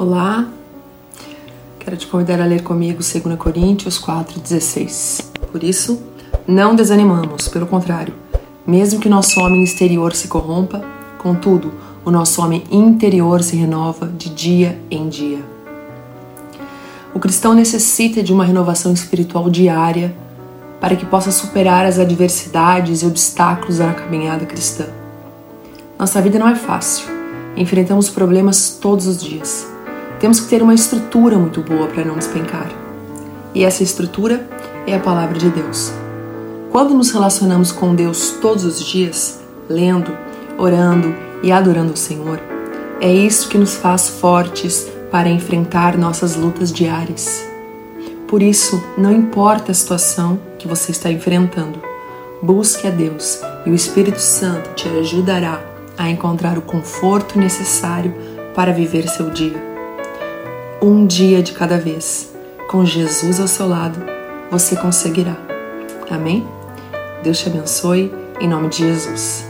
Olá, quero te convidar a ler comigo 2 Coríntios 4,16. Por isso, não desanimamos, pelo contrário, mesmo que nosso homem exterior se corrompa, contudo, o nosso homem interior se renova de dia em dia. O cristão necessita de uma renovação espiritual diária para que possa superar as adversidades e obstáculos da caminhada cristã. Nossa vida não é fácil, enfrentamos problemas todos os dias temos que ter uma estrutura muito boa para não despencar. E essa estrutura é a palavra de Deus. Quando nos relacionamos com Deus todos os dias, lendo, orando e adorando o Senhor, é isso que nos faz fortes para enfrentar nossas lutas diárias. Por isso, não importa a situação que você está enfrentando, busque a Deus e o Espírito Santo te ajudará a encontrar o conforto necessário para viver seu dia um dia de cada vez. Com Jesus ao seu lado, você conseguirá. Amém? Deus te abençoe, em nome de Jesus.